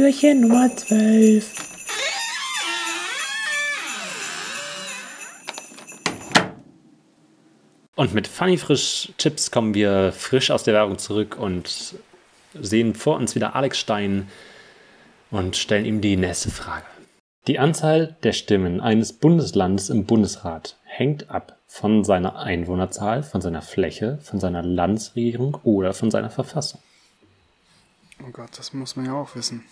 Türchen Nummer 12. Und mit Funny Frisch Chips kommen wir frisch aus der Werbung zurück und sehen vor uns wieder Alex Stein und stellen ihm die nächste Frage. Die Anzahl der Stimmen eines Bundeslandes im Bundesrat hängt ab von seiner Einwohnerzahl, von seiner Fläche, von seiner Landesregierung oder von seiner Verfassung. Oh Gott, das muss man ja auch wissen.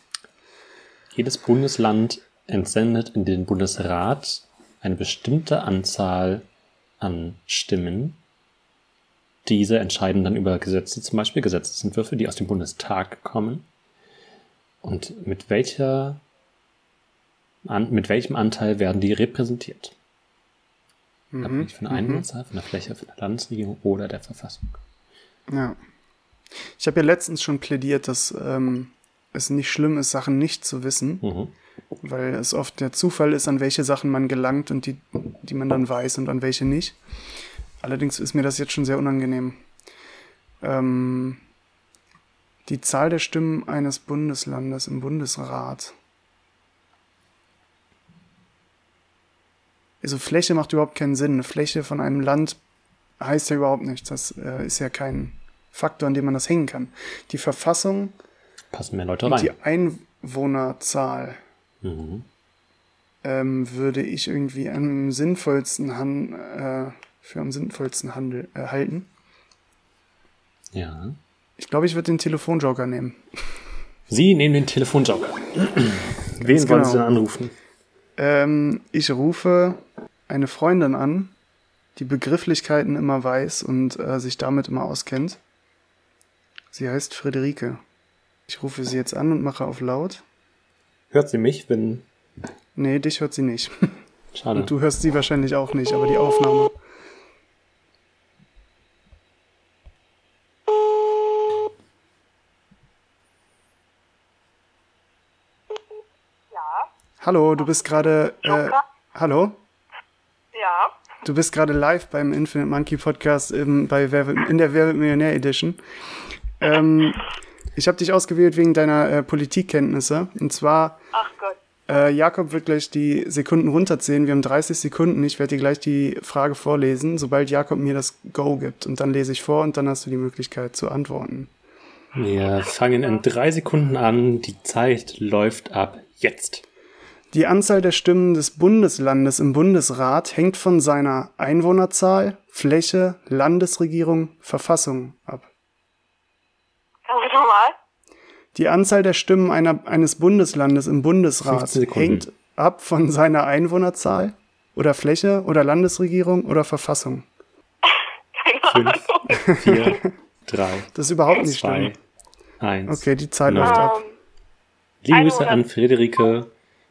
Jedes Bundesland entsendet in den Bundesrat eine bestimmte Anzahl an Stimmen. Diese entscheiden dann über Gesetze, zum Beispiel Gesetzesentwürfe, die aus dem Bundestag kommen. Und mit welcher, an, mit welchem Anteil werden die repräsentiert? Mhm. Abhängig von der Einwohnerzahl, von der Fläche, von der Landesregierung oder der Verfassung. Ja. Ich habe ja letztens schon plädiert, dass ähm, es nicht schlimm ist, Sachen nicht zu wissen, Mhm. weil es oft der Zufall ist, an welche Sachen man gelangt und die, die man dann weiß und an welche nicht. Allerdings ist mir das jetzt schon sehr unangenehm. Ähm, die Zahl der Stimmen eines Bundeslandes im Bundesrat. Also Fläche macht überhaupt keinen Sinn. Eine Fläche von einem Land heißt ja überhaupt nichts. Das äh, ist ja kein Faktor, an dem man das hängen kann. Die Verfassung Passen mehr Leute und die rein. Einwohnerzahl Mhm. ähm, würde ich irgendwie am sinnvollsten han äh, für am sinnvollsten handel äh, halten. Ja. Ich glaube, ich würde den Telefonjoker nehmen. Sie nehmen den Telefonjoker. Wen wollen Sie genau. denn anrufen? Ähm, ich rufe eine Freundin an, die Begrifflichkeiten immer weiß und äh, sich damit immer auskennt. Sie heißt Friederike. Ich rufe sie jetzt an und mache auf laut. Hört sie mich, wenn. Nee, dich hört sie nicht. Schade. Und du hörst sie wahrscheinlich auch nicht, aber die Aufnahme. Ja, Hallo, du bist gerade. Äh, hallo? ja, Du bist gerade live beim Infinite Monkey Podcast im, bei Wer wird- in der Wer wird Millionär Edition. Ähm, ich habe dich ausgewählt wegen deiner äh, Politikkenntnisse. Und zwar, ach Gott. äh, Jakob wird gleich die Sekunden runterzählen. Wir haben 30 Sekunden. Ich werde dir gleich die Frage vorlesen, sobald Jakob mir das Go gibt. Und dann lese ich vor und dann hast du die Möglichkeit zu antworten. Wir fangen in drei Sekunden an. Die Zeit läuft ab jetzt. Die Anzahl der Stimmen des Bundeslandes im Bundesrat hängt von seiner Einwohnerzahl, Fläche, Landesregierung, Verfassung ab. Kannst du nochmal? Die Anzahl der Stimmen einer, eines Bundeslandes im Bundesrat 15 Sekunden. hängt ab von seiner Einwohnerzahl oder Fläche oder Landesregierung oder Verfassung. Fünf, vier, drei, Das ist überhaupt nicht zwei, schlimm. eins. Okay, die Zeit null. läuft ab. Ähm, Liebe Grüße 100. an Friederike.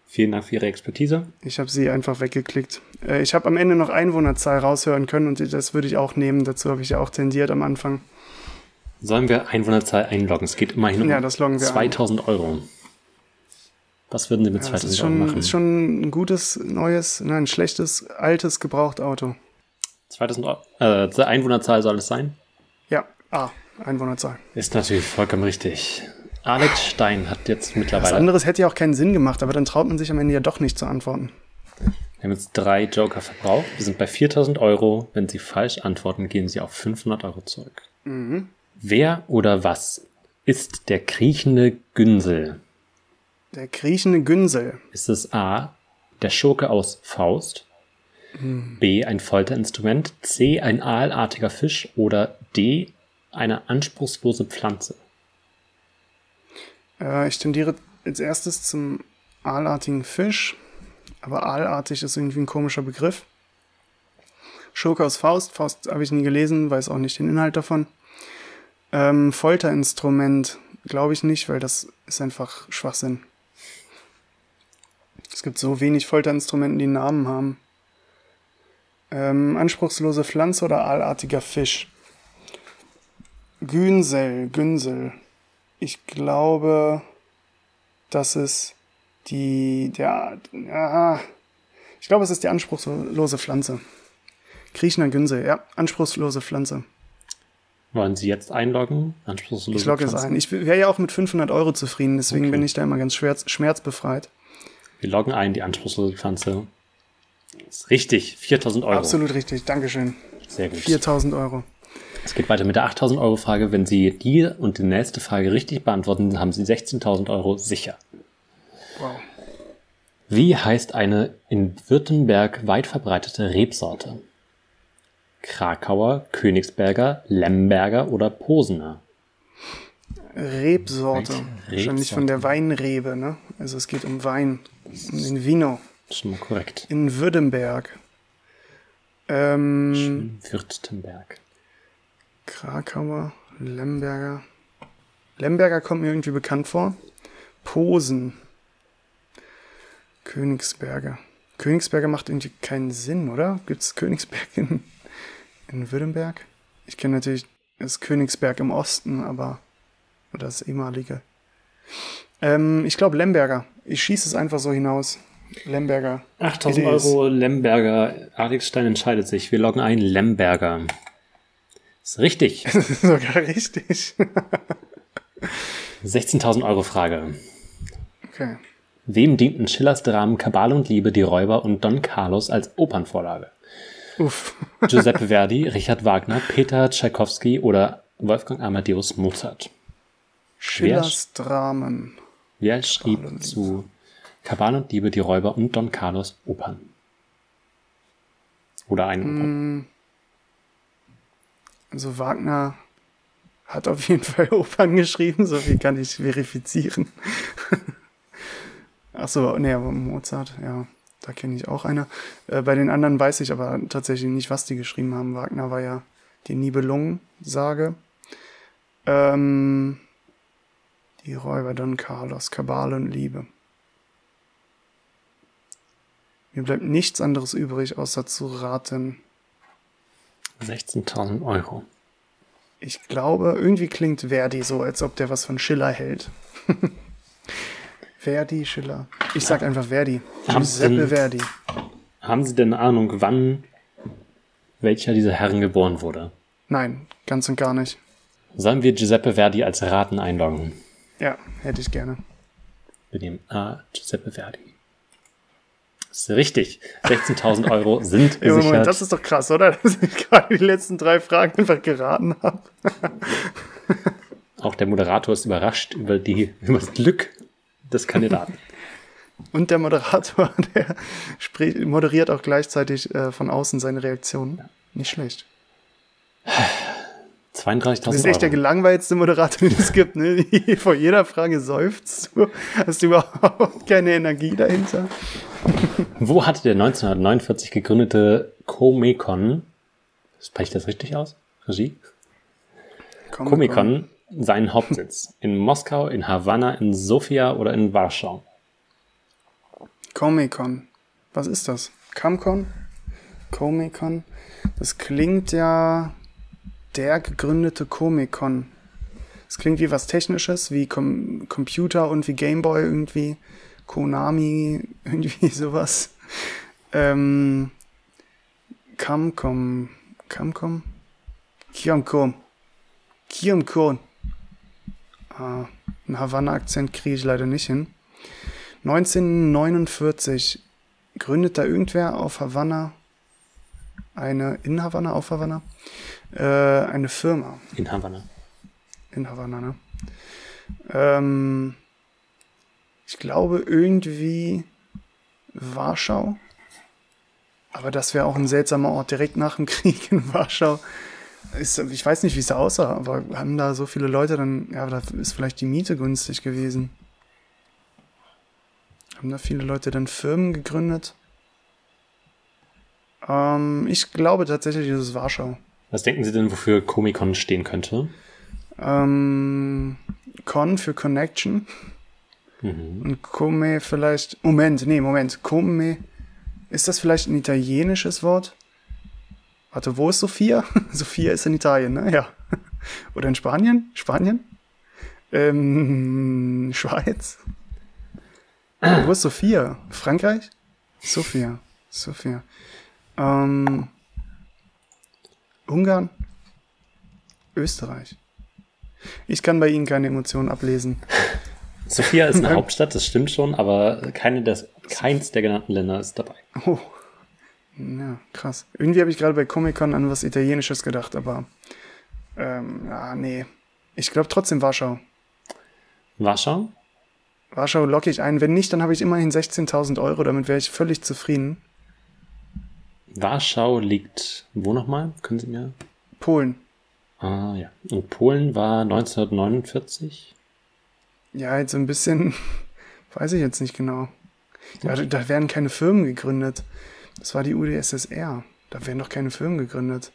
Vielen Dank für Ihre Expertise. Ich habe sie einfach weggeklickt. Äh, ich habe am Ende noch Einwohnerzahl raushören können und das würde ich auch nehmen. Dazu habe ich ja auch tendiert am Anfang. Sollen wir Einwohnerzahl einloggen? Es geht immerhin um Ja, das loggen wir ein. 2000 Euro. Was würden Sie mit Ja, das 2000 ist Euro schon, machen? ist schon ein gutes, neues, nein, ein schlechtes, altes Gebrauchtauto. 2000 Euro. Äh, Einwohnerzahl soll es sein? Ja, ah, Einwohnerzahl. Ist natürlich vollkommen richtig. Alex Stein hat jetzt Was mittlerweile. anderes hätte ja auch keinen Sinn gemacht, aber dann traut man sich am Ende ja doch nicht zu antworten. Wir haben jetzt drei Joker verbraucht. Wir sind bei 4000 Euro. Wenn Sie falsch antworten, gehen Sie auf 500 Euro zurück. Mhm. Wer oder was ist der kriechende Günsel? Der kriechende Günsel. Ist es A, der Schurke aus Faust? B, ein Folterinstrument? C, ein aalartiger Fisch? Oder D, eine anspruchslose Pflanze? Äh, ich tendiere als erstes zum aalartigen Fisch, aber aalartig ist irgendwie ein komischer Begriff. Schurke aus Faust. Faust habe ich nie gelesen, weiß auch nicht den Inhalt davon. Ähm, Folterinstrument glaube ich nicht, weil das ist einfach Schwachsinn. Es gibt so wenig Folterinstrumente, die Namen haben. Ähm, anspruchslose Pflanze oder aalartiger Fisch? Günsel, Günsel. Ich glaube, das ist die, der, ja, ich glaube, es ist die anspruchslose Pflanze. Kriechender Günsel, ja, anspruchslose Pflanze. Wollen Sie jetzt einloggen? Anspruchslose Ich logge es ein. Ich wäre ja auch mit 500 Euro zufrieden, deswegen Okay. bin ich da immer ganz schmerz, schmerzbefreit. Wir loggen ein, die anspruchslose Pflanze. Ist richtig, 4000 Euro. Absolut richtig, Dankeschön. Sehr gut. 4000 Euro. Es geht weiter mit der 8000 Euro Frage. Wenn Sie die und die nächste Frage richtig beantworten, haben Sie 16.000 Euro sicher. Wow. Wie heißt eine in Württemberg weit verbreitete Rebsorte? Krakauer, Königsberger, Lemberger oder Posener? Rebsorte. Rebsorte. Wahrscheinlich von der Weinrebe, ne? Also es geht um Wein. Um den Vino. Schon mal korrekt. In Württemberg. Ähm, Württemberg. Krakauer, Lemberger. Lemberger kommt mir irgendwie bekannt vor. Posen. Königsberger. Königsberger macht irgendwie keinen Sinn, oder? Gibt es Königsberg in, in Württemberg? Ich kenne natürlich das Königsberg im Osten, aber oder das ehemalige. Ähm, ich glaube Lemberger. Ich schieße es einfach so hinaus. Lemberger. 8000 It is. Euro Lemberger. Alex Stein entscheidet sich. Wir loggen ein Lemberger. Ist richtig. Sogar richtig. 16.000 Euro Frage. Okay. Wem dienten Schillers Dramen Kabale und Liebe, die Räuber und Don Carlos als Opernvorlage? Uff. Giuseppe Verdi, Richard Wagner, Peter Tschaikowski oder Wolfgang Amadeus Mozart? Schillers Dramen. Wer schrieb zu Kabale und Liebe, die Räuber und Don Carlos Opern? Oder eine Hm. Oper? Also Wagner hat auf jeden Fall Opern geschrieben, so viel kann ich verifizieren. Ach so, nee, aber Mozart, ja, da kenne ich auch einer. Äh, bei den anderen weiß ich aber tatsächlich nicht, was die geschrieben haben. Wagner war ja die Nibelungen-Sage. Ähm, die Räuber Don Carlos, Kabale und Liebe. Mir bleibt nichts anderes übrig, außer zu raten. 16.000 Euro. Ich glaube, irgendwie klingt Verdi so, als ob der was von Schiller hält. Verdi, Schiller. Ich sag einfach Verdi. Haben Giuseppe denn- Verdi. Haben Sie denn eine Ahnung, wann welcher dieser Herren geboren wurde? Nein, ganz und gar nicht. Sollen wir Giuseppe Verdi als Raten einloggen? Ja, hätte ich gerne. Wir nehmen A, Giuseppe Verdi. Das ist richtig. 16.000 Euro sind Ja, Moment, gesichert. das ist doch krass, oder? Dass ich gerade die letzten drei Fragen einfach geraten habe. Auch der Moderator ist überrascht über, die, über das Glück des Kandidaten. Und der Moderator, der moderiert auch gleichzeitig äh, von außen seine Reaktionen. Nicht schlecht. Du 32.000 bist echt der gelangweilste Moderator, den es gibt. Ne? Vor jeder Frage seufzt du. Hast du überhaupt keine Energie dahinter? Wo hatte der 1949 gegründete Comecon, spreche ich das richtig aus? Regie? Komm, Comecon seinen Hauptsitz? In Moskau, in Havanna, in Sofia oder in Warschau? Comicon. Was ist das? Camcon? Comicon? Das klingt ja der gegründete Comicon. Das klingt wie was Technisches, wie Com Computer und wie Gameboy irgendwie. Konami, irgendwie sowas. Ähm, Camcom. Camcom? Kiamcom. Kiamcon. Ah, einen Havanna-Akzent kriege ich leider nicht hin. 1949 gründet da irgendwer auf Havanna eine, in Havanna, auf Havanna, äh, eine Firma. In Havanna. In Havanna, ne? Ähm, ich glaube irgendwie Warschau. Aber das wäre auch ein seltsamer Ort direkt nach dem Krieg in Warschau. Ist, ich weiß nicht, wie es aussah, aber haben da so viele Leute dann, ja, da ist vielleicht die Miete günstig gewesen. Haben da viele Leute dann Firmen gegründet? Ähm, ich glaube tatsächlich, es ist Warschau. Was denken Sie denn, wofür Comecon stehen könnte? Ähm, Con für Connection. Mhm. Und Come vielleicht. Moment, nee, Moment. Come. Ist das vielleicht ein italienisches Wort? Warte, wo ist Sophia? Sophia ist in Italien, ne? Ja. Oder in Spanien? Spanien? Ähm, Schweiz? Wo ist Sophia? Frankreich? Sophia. Sophia. Ähm, Ungarn? Österreich. Ich kann bei Ihnen keine Emotionen ablesen. Sofia ist eine. Hauptstadt, das stimmt schon, aber keine des, keins der genannten Länder ist dabei. Oh. Ja, krass. Irgendwie habe ich gerade bei Comic-Con an was Italienisches gedacht, aber ähm, ja, nee. Ich glaube trotzdem Warschau. Warschau? Warschau locke ich ein. Wenn nicht, dann habe ich immerhin 16.000 Euro. Damit wäre ich völlig zufrieden. Warschau liegt wo nochmal? Können Sie mir? Polen. Ah ja. Und Polen war 1949. Ja, jetzt so ein bisschen, weiß ich jetzt nicht genau. Ja, da werden keine Firmen gegründet. Das war die UdSSR. Da werden doch keine Firmen gegründet.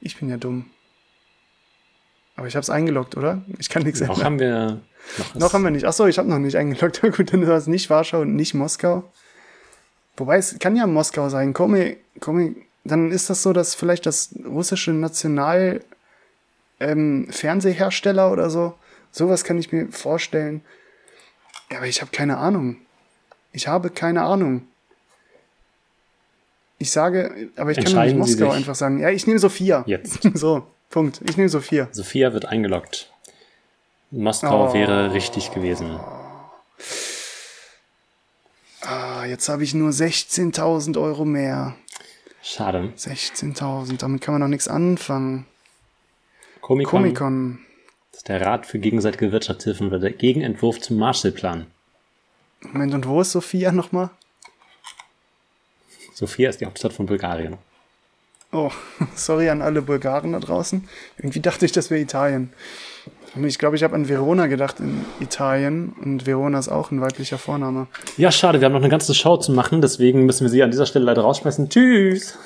Ich bin ja dumm. Aber ich habe es eingeloggt, oder? Ich kann nichts Noch ändern. haben wir. Noch, Noch haben wir nicht. Achso, ich habe noch nicht eingeloggt. Gut, dann war es nicht Warschau und nicht Moskau. Wobei es kann ja Moskau sein. Komi, Komi, dann ist das so, dass vielleicht das russische National ähm, Fernsehhersteller oder so, sowas kann ich mir vorstellen. Ja, aber ich habe keine Ahnung. Ich habe keine Ahnung. Ich sage, aber ich kann doch nicht Moskau einfach sagen. Ja, ich nehme Sophia. Jetzt. So, Punkt. Ich nehme Sophia. Sophia wird eingeloggt. Moskau Oh. wäre richtig gewesen. Ah, jetzt habe ich nur 16.000 Euro mehr. Schade. 16.000, damit kann man doch nichts anfangen. Komikon, Komikon. Das ist der Rat für gegenseitige Wirtschaftshilfen oder der Gegenentwurf zum Marshallplan. Moment, und wo ist Sophia nochmal? Sofia ist die Hauptstadt von Bulgarien. Oh, sorry an alle Bulgaren da draußen. Irgendwie dachte ich, das wäre Italien. Ich glaube, ich habe an Verona gedacht in Italien. Und Verona ist auch ein weiblicher Vorname. Ja, schade, wir haben noch eine ganze Show zu machen, deswegen müssen wir sie an dieser Stelle leider rausschmeißen. Tschüss!